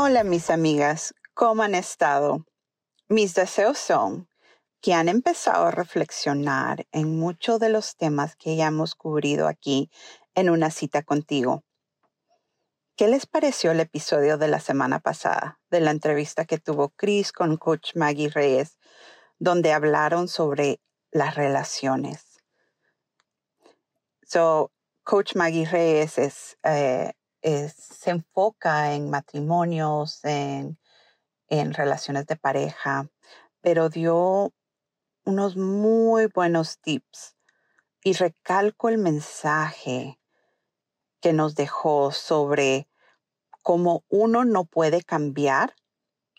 Hola mis amigas, ¿cómo han estado? Mis deseos son que han empezado a reflexionar en muchos de los temas que ya hemos cubrido aquí en una cita contigo. ¿Qué les pareció el episodio de la semana pasada, de la entrevista que tuvo Chris con Coach Maggie Reyes, donde hablaron sobre las relaciones? So, Coach Maggie Reyes es eh, se enfoca en matrimonios, en, en relaciones de pareja, pero dio unos muy buenos tips. Y recalco el mensaje que nos dejó sobre cómo uno no puede cambiar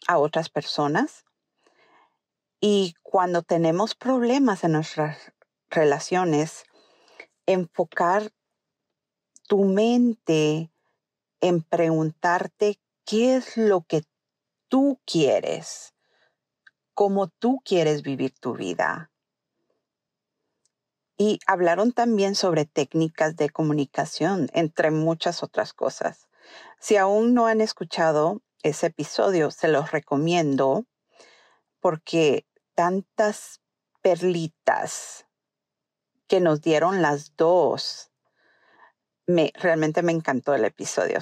a otras personas y cuando tenemos problemas en nuestras relaciones, enfocar tu mente en preguntarte qué es lo que tú quieres, cómo tú quieres vivir tu vida. Y hablaron también sobre técnicas de comunicación, entre muchas otras cosas. Si aún no han escuchado ese episodio, se los recomiendo porque tantas perlitas que nos dieron las dos me, realmente me encantó el episodio.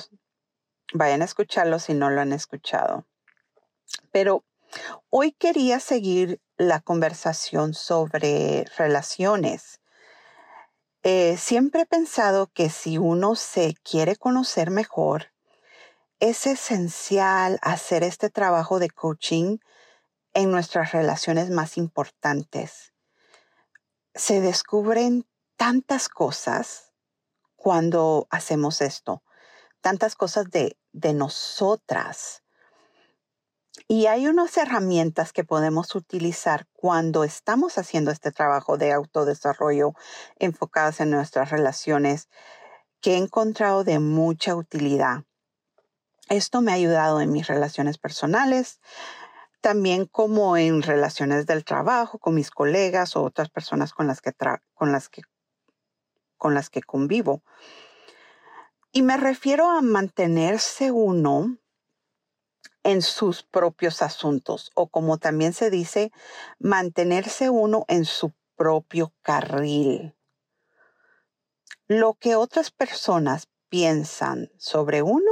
Vayan a escucharlo si no lo han escuchado. Pero hoy quería seguir la conversación sobre relaciones. Eh, siempre he pensado que si uno se quiere conocer mejor, es esencial hacer este trabajo de coaching en nuestras relaciones más importantes. Se descubren tantas cosas cuando hacemos esto. Tantas cosas de, de nosotras. Y hay unas herramientas que podemos utilizar cuando estamos haciendo este trabajo de autodesarrollo enfocadas en nuestras relaciones que he encontrado de mucha utilidad. Esto me ha ayudado en mis relaciones personales, también como en relaciones del trabajo, con mis colegas o otras personas con las que, con las que con las que convivo. Y me refiero a mantenerse uno en sus propios asuntos o como también se dice, mantenerse uno en su propio carril. Lo que otras personas piensan sobre uno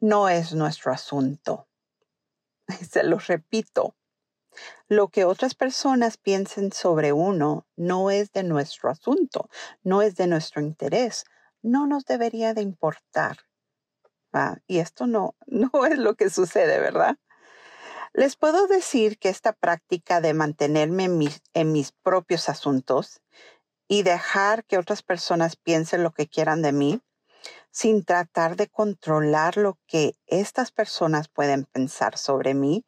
no es nuestro asunto. Se lo repito, lo que otras personas piensen sobre uno no es de nuestro asunto, no es de nuestro interés, no nos debería de importar. y esto no, no es lo que sucede, ¿verdad? Les puedo decir que esta práctica de mantenerme en mis, en mis propios asuntos y dejar que otras personas piensen lo que quieran de mí, sin tratar de controlar lo que estas personas pueden pensar sobre mí,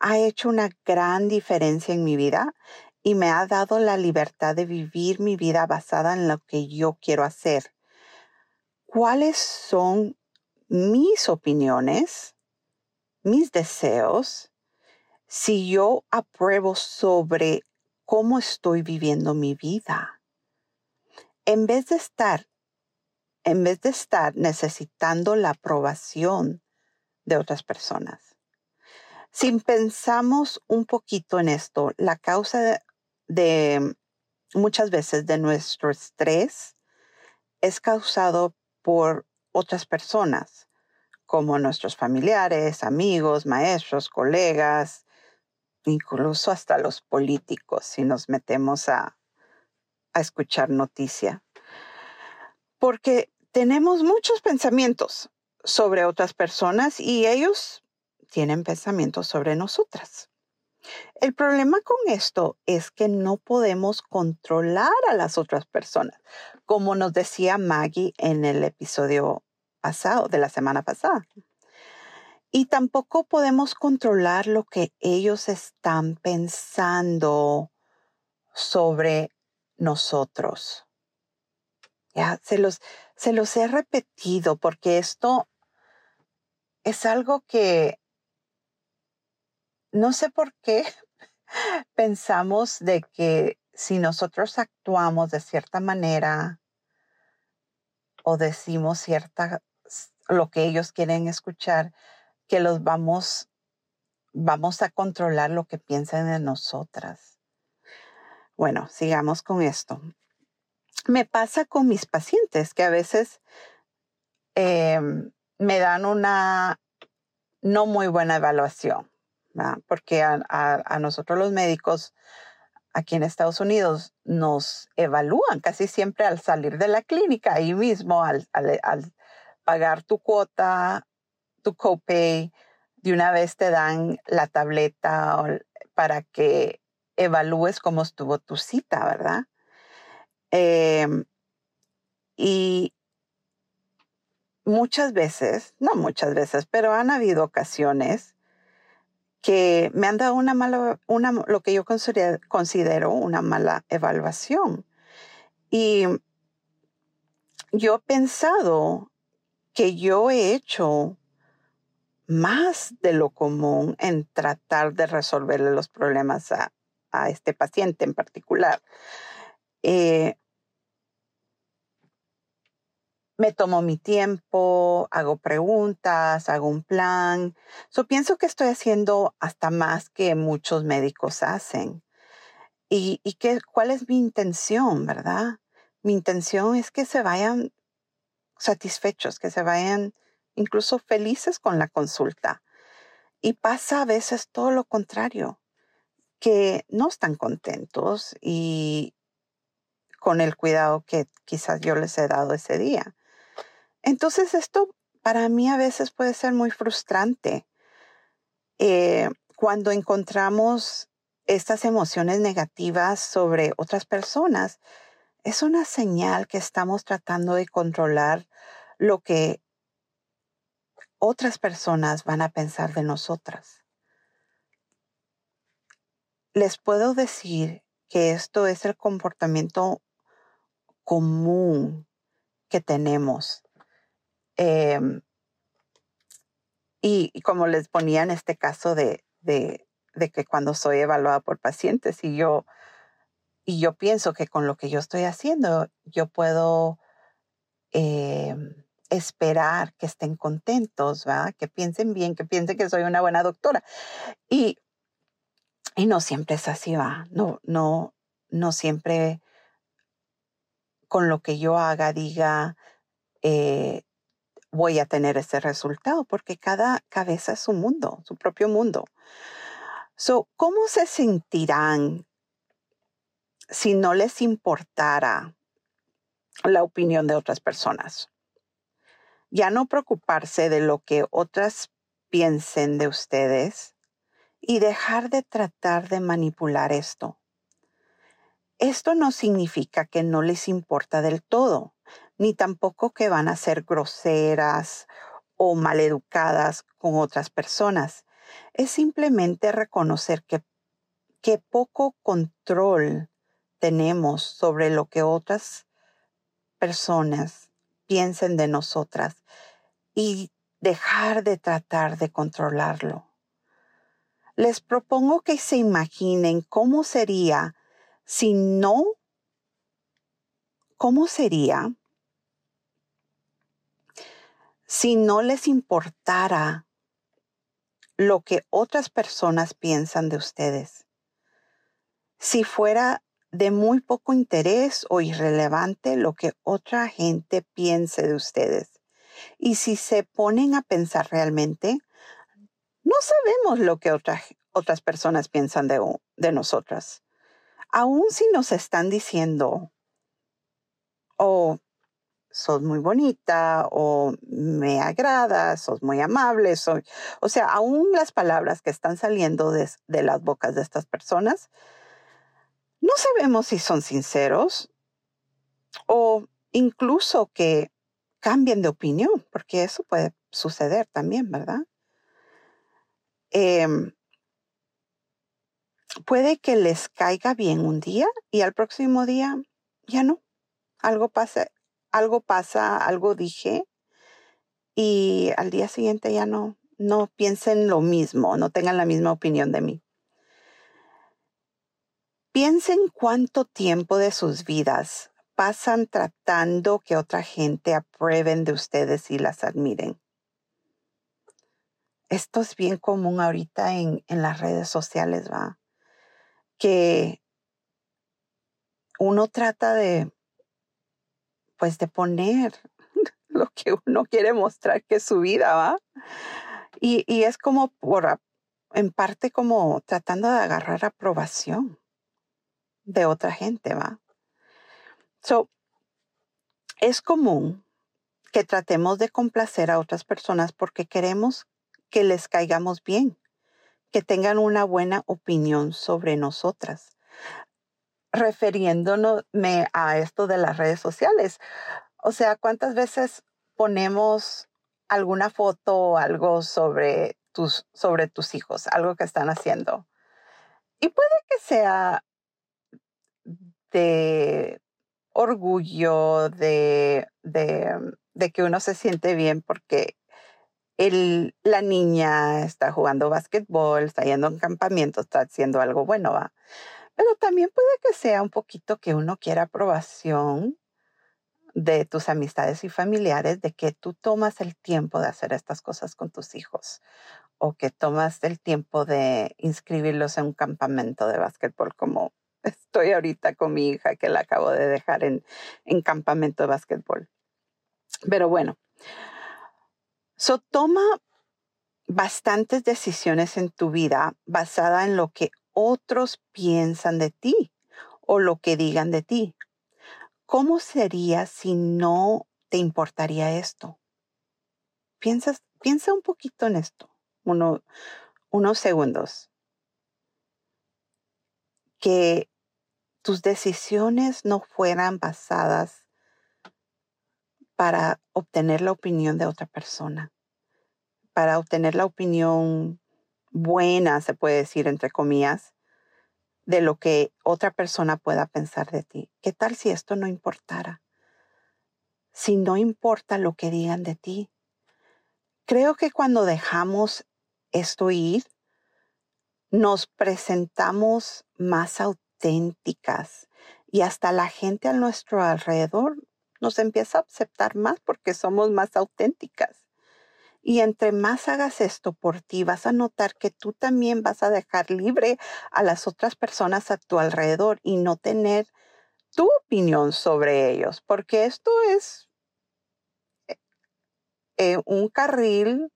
ha hecho una gran diferencia en mi vida y me ha dado la libertad de vivir mi vida basada en lo que yo quiero hacer. ¿Cuáles son mis opiniones, mis deseos, si yo apruebo sobre cómo estoy viviendo mi vida? En vez de estar en vez de estar necesitando la aprobación de otras personas. Si pensamos un poquito en esto, la causa de, muchas veces de nuestro estrés es causado por otras personas, como nuestros familiares, amigos, maestros, colegas, incluso hasta los políticos, si nos metemos a, a escuchar noticia. Porque tenemos muchos pensamientos sobre otras personas y ellos tienen pensamientos sobre nosotras. El problema con esto es que no podemos controlar a las otras personas, como nos decía Maggie en el episodio pasado, de la semana pasada. Y tampoco podemos controlar lo que ellos están pensando sobre nosotros. Ya, se los, se los he repetido porque esto es algo que no sé por qué pensamos de que si nosotros actuamos de cierta manera o decimos cierta lo que ellos quieren escuchar, que los vamos vamos a controlar lo que piensan de nosotras. Bueno, sigamos con esto. Me pasa con mis pacientes que a veces em, me dan una no muy buena evaluación, porque a, nosotros los médicos aquí en Estados Unidos nos evalúan casi siempre al salir de la clínica, ahí mismo, al, pagar tu cuota, tu copay, de una vez te dan la tableta para que evalúes cómo estuvo tu cita, ¿verdad? Em, y muchas veces, no muchas veces, pero han habido ocasiones que me han dado una mala, una, lo que yo considero, una mala evaluación. Y yo he pensado que yo he hecho más de lo común en tratar de resolverle los problemas a, a este paciente en particular. Eh, me tomo mi tiempo, hago preguntas, hago un plan. So, pienso que estoy haciendo hasta más que muchos médicos hacen. ¿Y, y qué, cuál es mi intención, verdad? Mi intención es que se vayan satisfechos, que se vayan incluso felices con la consulta. Y pasa a veces todo lo contrario que no están contentos y con el cuidado que quizás yo les he dado ese día. Entonces esto para mí a veces puede ser muy frustrante eh, cuando encontramos estas emociones negativas sobre otras personas. Es una señal que estamos tratando de controlar lo que otras personas van a pensar de nosotras les puedo decir que esto es el comportamiento común que tenemos. Em, y, como les ponía en este caso de, de, que cuando soy evaluada por pacientes y yo, y yo pienso que con lo que yo estoy haciendo, yo puedo em, esperar que estén contentos, que piensen bien, que piensen que soy una buena doctora. Y y no siempre es así, va. No, no, no siempre con lo que yo haga, diga, eh, voy a tener ese resultado, porque cada cabeza es su mundo, su propio mundo. So, ¿Cómo se sentirán si no les importara la opinión de otras personas? Ya no preocuparse de lo que otras piensen de ustedes, y dejar de tratar de manipular esto. Esto no significa que no les importa del todo, ni tampoco que van a ser groseras o maleducadas con otras personas. Es simplemente reconocer que, que poco control tenemos sobre lo que otras personas piensen de nosotras y dejar de tratar de controlarlo les propongo que se imaginen cómo sería si no, cómo sería si no les importara lo que otras personas piensan de ustedes. Si fuera de muy poco interés o irrelevante lo que otra gente piense de ustedes. Y si se ponen a pensar realmente, no sabemos lo que otras personas piensan de, de nosotras. Aún si nos están diciendo, oh, sos muy bonita o me agrada, sos muy amable, soy, o sea, aún las palabras que están saliendo de, de, las bocas de estas personas, no sabemos si son sinceros o incluso que cambien de opinión, porque eso puede suceder también, ¿verdad? em, puede que les caiga bien un día y al próximo día ya no. Algo pasa, algo pasa, algo dije y al día siguiente ya no, no piensen lo mismo, no tengan la misma opinión de mí. Piensen cuánto tiempo de sus vidas pasan tratando que otra gente aprueben de ustedes y las admiren. Esto es bien común ahorita en, en las redes sociales, ¿va? Que uno trata de, pues, de poner lo que uno quiere mostrar que es su vida, ¿va? Y, y es como por, en parte como tratando de agarrar aprobación de otra gente, ¿va? So, es común que tratemos de complacer a otras personas porque queremos que les caigamos bien, que tengan una buena opinión sobre nosotras. Refiriéndonos a esto de las redes sociales, o sea, ¿cuántas veces ponemos alguna foto o algo sobre tus, sobre tus hijos, algo que están haciendo? Y puede que sea de orgullo, de, de, que uno se siente bien porque el, la niña está jugando básquetbol, está yendo a un campamento, está haciendo algo bueno, ¿va? Pero también puede que sea un poquito que uno quiera aprobación de tus amistades y familiares de que tú tomas el tiempo de hacer estas cosas con tus hijos o que tomas el tiempo de inscribirlos en un campamento de básquetbol como estoy ahorita con mi hija que la acabo de dejar en, en campamento de básquetbol. Pero bueno, so toma bastantes decisiones en tu vida basada en lo que otros piensan de ti o lo que digan de ti. ¿Cómo sería si no te importaría esto? Piensas, piensa un poquito en esto, uno, unos segundos. Que tus decisiones no fueran basadas para obtener la opinión de otra persona, para obtener la opinión buena, se puede decir entre comillas, de lo que otra persona pueda pensar de ti. ¿Qué tal si esto no importara? Si no importa lo que digan de ti. Creo que cuando dejamos esto ir, nos presentamos más auténticas y hasta la gente a nuestro alrededor nos empieza a aceptar más porque somos más auténticas. Y entre más hagas esto por ti, vas a notar que tú también vas a dejar libre a las otras personas a tu alrededor y no tener tu opinión sobre ellos, porque esto es eh, un carril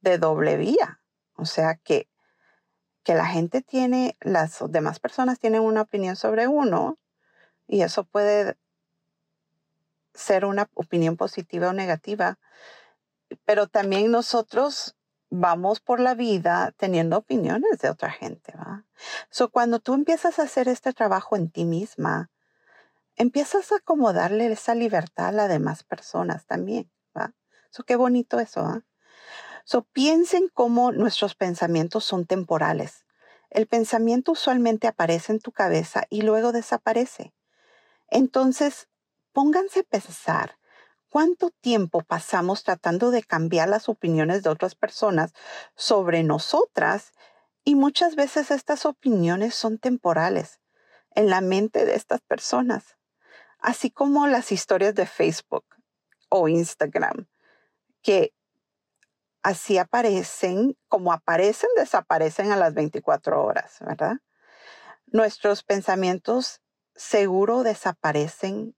de doble vía. O sea que que la gente tiene, las demás personas tienen una opinión sobre uno y eso puede ser una opinión positiva o negativa, pero también nosotros vamos por la vida teniendo opiniones de otra gente, ¿va? So, cuando tú empiezas a hacer este trabajo en ti misma, empiezas a como darle esa libertad a las demás personas también, ¿va? So, qué bonito eso, ¿va? So, piensen cómo nuestros pensamientos son temporales. El pensamiento usualmente aparece en tu cabeza y luego desaparece. Entonces, pónganse a pensar cuánto tiempo pasamos tratando de cambiar las opiniones de otras personas sobre nosotras y muchas veces estas opiniones son temporales en la mente de estas personas, así como las historias de Facebook o Instagram, que así aparecen, como aparecen, desaparecen a las 24 horas, ¿verdad? Nuestros pensamientos seguro desaparecen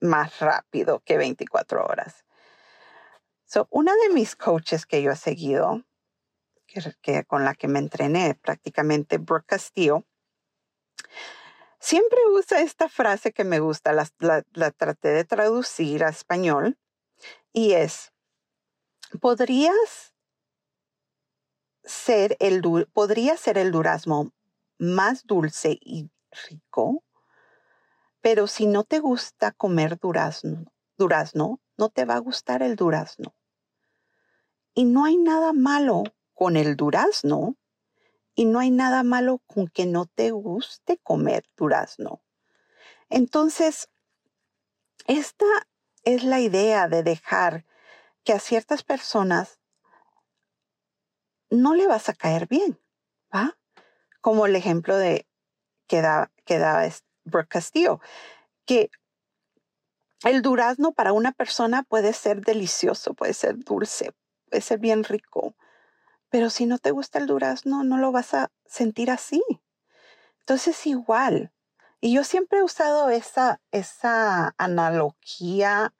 más rápido que 24 horas. So, una de mis coaches que yo he seguido, que, con la que me entrené prácticamente, Brooke Castillo, siempre usa esta frase que me gusta, la traté de traducir a español, y es, podrías ser el, podría ser el durazno más dulce y rico, pero si no te gusta comer durazno, durazno, no te va a gustar el durazno. Y no hay nada malo con el durazno y no hay nada malo con que no te guste comer durazno. Entonces, esta es la idea de dejar que a ciertas personas no le vas a caer bien, ¿va? Como el ejemplo de que da, que da Brooke que el durazno para una persona puede ser delicioso, puede ser dulce, puede ser bien rico, pero si no te gusta el durazno, no lo vas a sentir así. Entonces igual. Y yo siempre he usado esa, esa analogía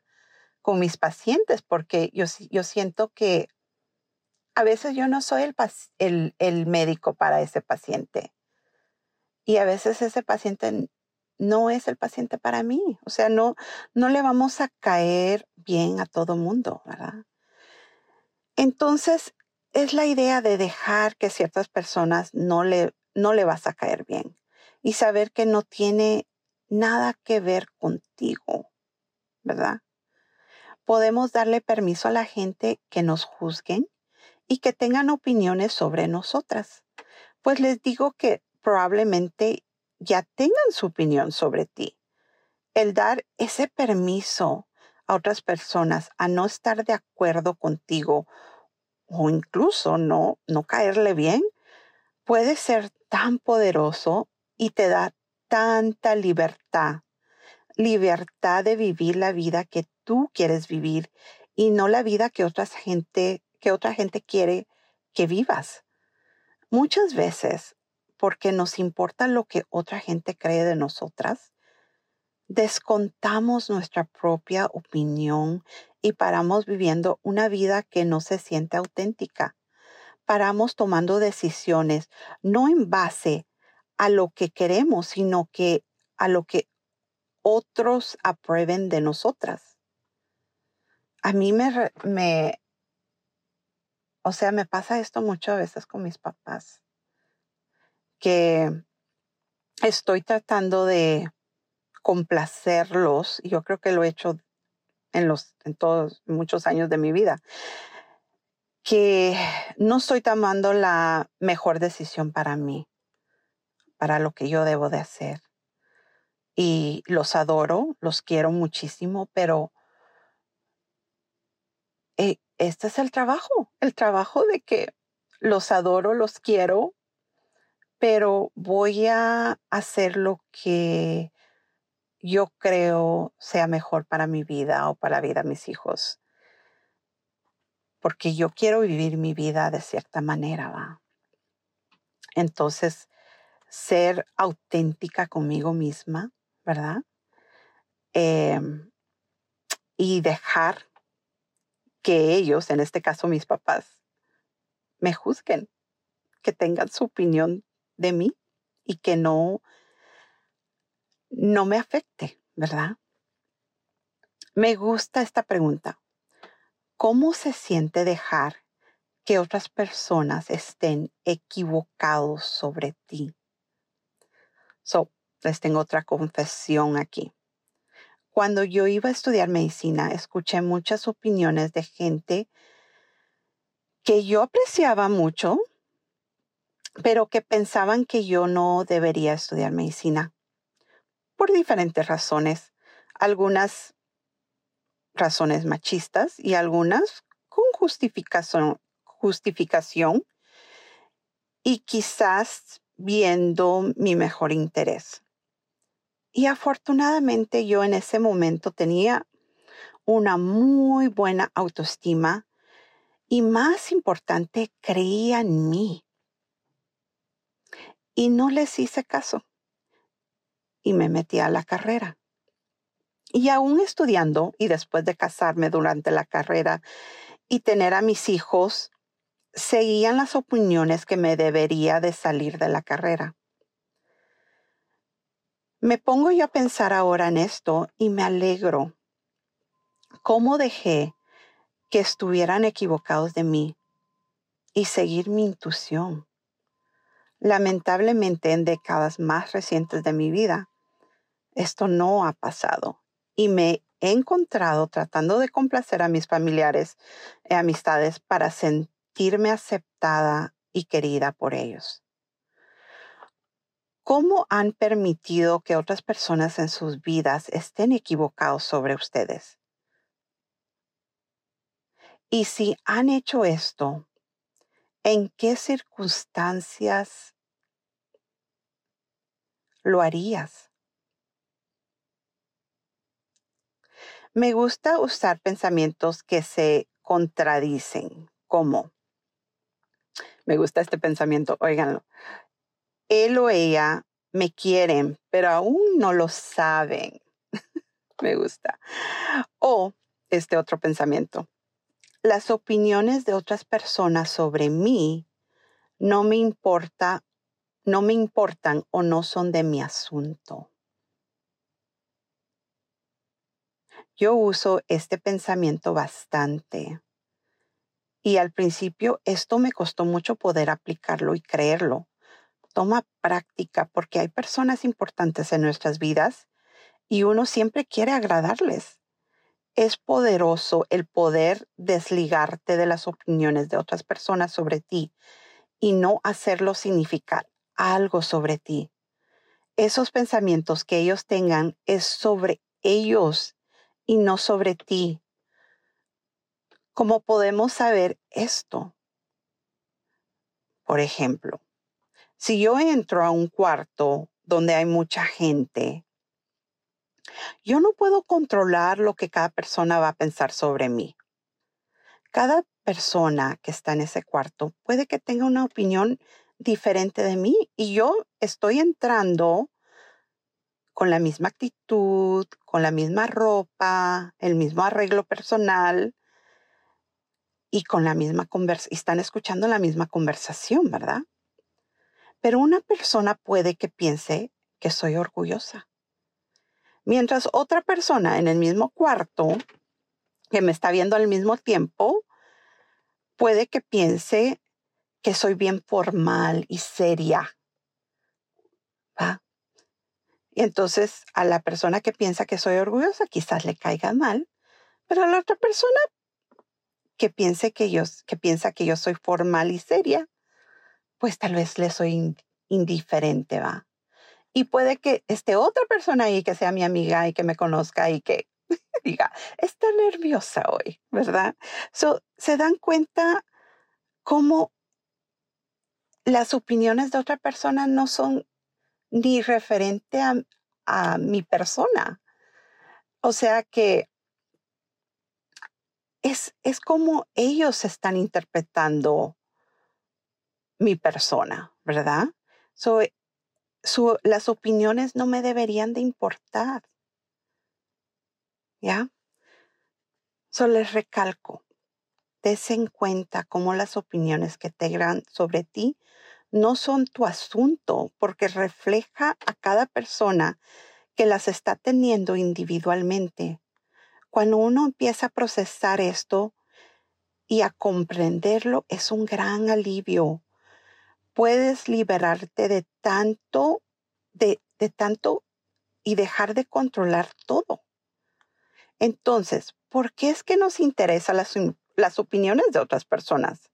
con mis pacientes porque yo, yo siento que a veces yo no soy el, el, el médico para ese paciente. Y a veces ese paciente no es el paciente para mí. O sea, no, no le vamos a caer bien a todo mundo, ¿verdad? Entonces, es la idea de dejar que ciertas personas no le, no le vas a caer bien y saber que no tiene nada que ver contigo, ¿verdad? Podemos darle permiso a la gente que nos juzguen y que tengan opiniones sobre nosotras. Pues les digo que probablemente ya tengan su opinión sobre ti. El dar ese permiso a otras personas a no estar de acuerdo contigo o incluso no, no caerle bien, puede ser tan poderoso y te da tanta libertad. Libertad de vivir la vida que tú quieres vivir y no la vida que otra gente, que otra gente quiere que vivas. Muchas veces, porque nos importa lo que otra gente cree de nosotras, descontamos nuestra propia opinión y paramos viviendo una vida que no se siente auténtica. Paramos tomando decisiones no en base a lo que queremos, sino que a lo que otros aprueben de nosotras. A mí me, o sea, me pasa esto muchas veces con mis papás, que estoy tratando de complacerlos, y yo creo que lo he hecho en, los, en todos, muchos años de mi vida, que no estoy tomando la mejor decisión para mí, para lo que yo debo de hacer. Y los adoro, los quiero muchísimo, pero eh, este es el trabajo, el trabajo de que los adoro, los quiero, pero voy a hacer lo que yo creo sea mejor para mi vida o para la vida de mis hijos. Porque yo quiero vivir mi vida de cierta manera, ¿va? Entonces, ser auténtica conmigo misma, ¿verdad? Em, y dejar que ellos, en este caso mis papás, me juzguen, que tengan su opinión de mí y que no no me afecte, ¿verdad? Me gusta esta pregunta. ¿Cómo se siente dejar que otras personas estén equivocados sobre ti? So, les tengo otra confesión aquí. Cuando yo iba a estudiar medicina, escuché muchas opiniones de gente que yo apreciaba mucho, pero que pensaban que yo no debería estudiar medicina por diferentes razones, algunas razones machistas y algunas con justificación, justificación y quizás viendo mi mejor interés. Y afortunadamente yo en ese momento tenía una muy buena autoestima y más importante, creía en mí. Y no les hice caso y me metí a la carrera. Y aún estudiando y después de casarme durante la carrera y tener a mis hijos, seguían las opiniones que me debería de salir de la carrera. Me pongo yo a pensar ahora en esto y me alegro. ¿Cómo dejé que estuvieran equivocados de mí y seguir mi intuición? Lamentablemente en décadas más recientes de mi vida, esto no ha pasado y me he encontrado tratando de complacer a mis familiares y amistades para sentir sentirme aceptada y querida por ellos. ¿Cómo han permitido que otras personas en sus vidas estén equivocados sobre ustedes? Y si han hecho esto, ¿en qué circunstancias lo harías? Me gusta usar pensamientos que se contradicen, como, me gusta este pensamiento, óiganlo, él o ella me quieren, pero aún no lo saben. me gusta. O este otro pensamiento. Las opiniones de otras personas sobre mí no me importa, no me importan o no son de mi asunto. Yo uso este pensamiento bastante. Y al principio esto me costó mucho poder aplicarlo y creerlo toma práctica porque hay personas importantes en nuestras vidas y uno siempre quiere agradarles. Es poderoso el poder desligarte de las opiniones de otras personas sobre ti y no hacerlo significar algo sobre ti. Esos pensamientos que ellos tengan es sobre ellos y no sobre ti. ¿Cómo podemos saber esto? Por ejemplo, si yo entro a un cuarto donde hay mucha gente, yo no puedo controlar lo que cada persona va a pensar sobre mí. Cada persona que está en ese cuarto puede que tenga una opinión diferente de mí y yo estoy entrando con la misma actitud, con la misma ropa, el mismo arreglo personal y con la misma conversación. Están escuchando la misma conversación, ¿verdad? Pero una persona puede que piense que soy orgullosa. Mientras otra persona en el mismo cuarto, que me está viendo al mismo tiempo, puede que piense que soy bien formal y seria. ¿Va? Y entonces a la persona que piensa que soy orgullosa quizás le caiga mal, pero a la otra persona que piense que yo, que piensa que yo soy formal y seria, pues tal vez le soy indiferente, ¿va? Y puede que esté otra persona ahí que sea mi amiga y que me conozca y que diga, está nerviosa hoy, ¿verdad? So, se dan cuenta cómo las opiniones de otra persona no son ni referente a, mi persona. O sea que es, es como ellos están interpretando mi persona, ¿verdad? Las opiniones no me deberían de importar. ¿Ya? So les recalco, des en cuenta cómo las opiniones que te dan sobre ti no son tu asunto porque refleja a cada persona que las está teniendo individualmente. Cuando uno empieza a procesar esto y a comprenderlo, es un gran alivio puedes liberarte de tanto, de, tanto y dejar de controlar todo. Entonces, ¿por qué es que nos interesan las, las opiniones de otras personas?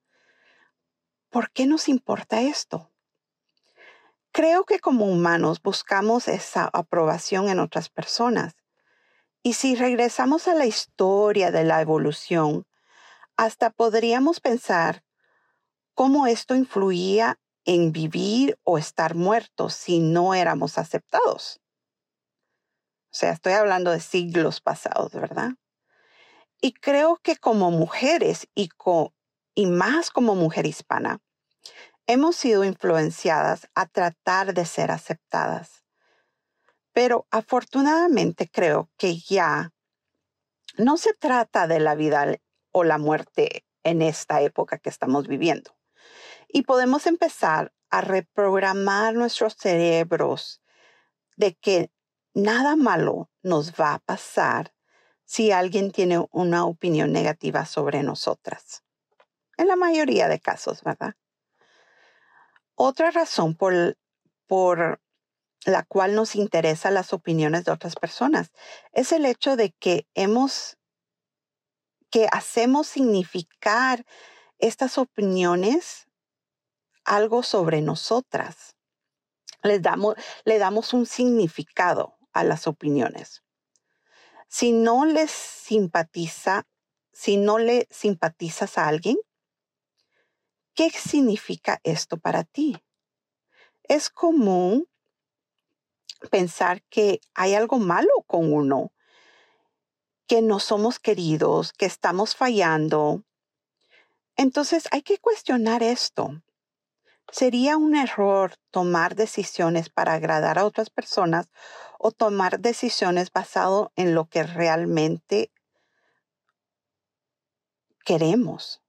¿Por qué nos importa esto? Creo que como humanos buscamos esa aprobación en otras personas. Y si regresamos a la historia de la evolución, hasta podríamos pensar cómo esto influía en vivir o estar muertos si no éramos aceptados. O sea, estoy hablando de siglos pasados, ¿verdad? Y creo que como mujeres y, y más como mujer hispana, hemos sido influenciadas a tratar de ser aceptadas. Pero afortunadamente creo que ya no se trata de la vida o la muerte en esta época que estamos viviendo. Y podemos empezar a reprogramar nuestros cerebros de que nada malo nos va a pasar si alguien tiene una opinión negativa sobre nosotras. En la mayoría de casos, ¿verdad? Otra razón por, por la cual nos interesan las opiniones de otras personas es el hecho de que hemos, que hacemos significar estas opiniones algo sobre nosotras. Les damos, le damos un significado a las opiniones. Si no les simpatiza, si no le simpatizas a alguien, ¿qué significa esto para ti? Es común pensar que hay algo malo con uno, que no somos queridos, que estamos fallando. Entonces hay que cuestionar esto. ¿Sería un error tomar decisiones para agradar a otras personas o tomar decisiones basado en lo que realmente queremos?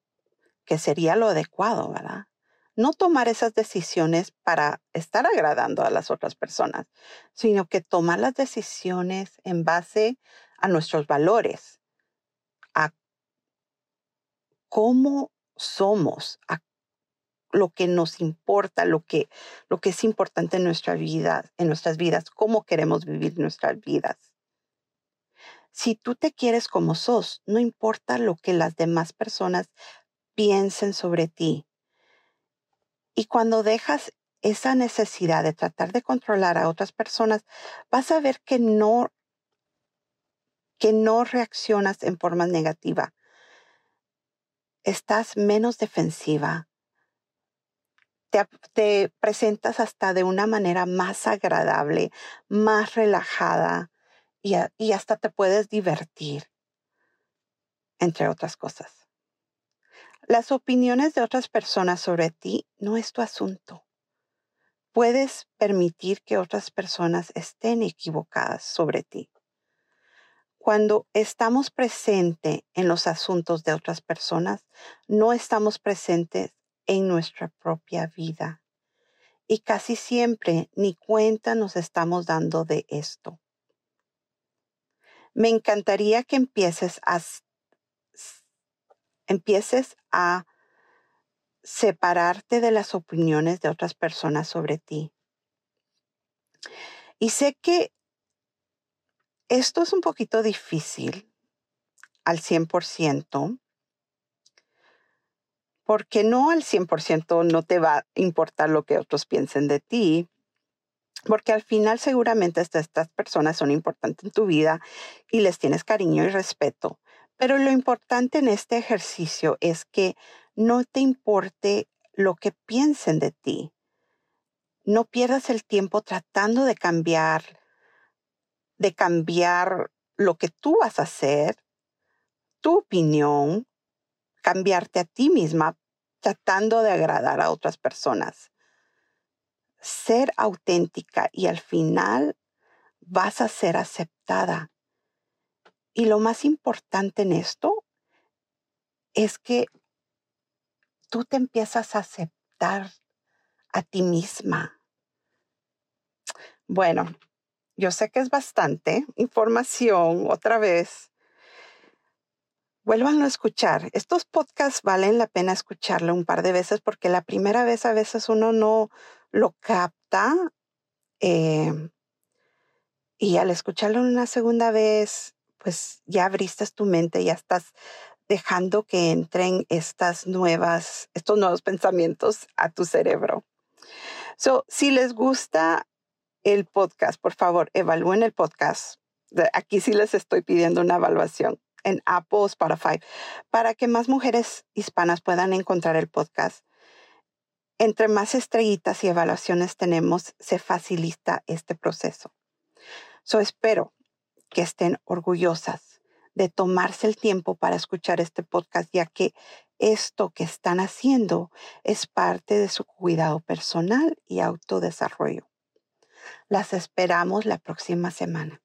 Que sería lo adecuado, ¿verdad? no tomar esas decisiones para estar agradando a las otras personas, sino que tomar las decisiones en base a nuestros valores, a cómo somos, a lo que nos importa, lo que, lo que es importante en nuestra vida, en nuestras vidas, cómo queremos vivir nuestras vidas. Si tú te quieres como sos, no importa lo que las demás personas piensen sobre ti, y cuando dejas esa necesidad de tratar de controlar a otras personas, vas a ver que no, que no reaccionas en forma negativa. Estás menos defensiva. Te, presentas hasta de una manera más agradable, más relajada y, y hasta te puedes divertir, entre otras cosas. Las opiniones de otras personas sobre ti no es tu asunto. Puedes permitir que otras personas estén equivocadas sobre ti. Cuando estamos presentes en los asuntos de otras personas, no estamos presentes en nuestra propia vida. Y casi siempre ni cuenta nos estamos dando de esto. Me encantaría que empieces a empieces a separarte de las opiniones de otras personas sobre ti. Y sé que esto es un poquito difícil al 100%, porque no al 100% no te va a importar lo que otros piensen de ti, porque al final seguramente estas personas son importantes en tu vida y les tienes cariño y respeto, pero lo importante en este ejercicio es que no te importe lo que piensen de ti. No pierdas el tiempo tratando de cambiar, de cambiar lo que tú vas a hacer, tu opinión, cambiarte a ti misma tratando de agradar a otras personas. Ser auténtica y al final vas a ser aceptada y lo más importante en esto es que tú te empiezas a aceptar a ti misma. Bueno, yo sé que es bastante información otra vez. Vuelvan a escuchar. Estos podcasts valen la pena escucharlo un par de veces porque la primera vez a veces uno no lo capta eh, y al escucharlo una segunda vez pues ya abriste tu mente, ya estás dejando que entren estas nuevas, estos nuevos pensamientos a tu cerebro. So, si les gusta el podcast, por favor, evalúen el podcast. Aquí sí les estoy pidiendo una evaluación en Apple o Spotify para que más mujeres hispanas puedan encontrar el podcast. Entre más estrellitas y evaluaciones tenemos, se facilita este proceso. So, espero que estén orgullosas de tomarse el tiempo para escuchar este podcast, ya que esto que están haciendo es parte de su cuidado personal y autodesarrollo. Las esperamos la próxima semana.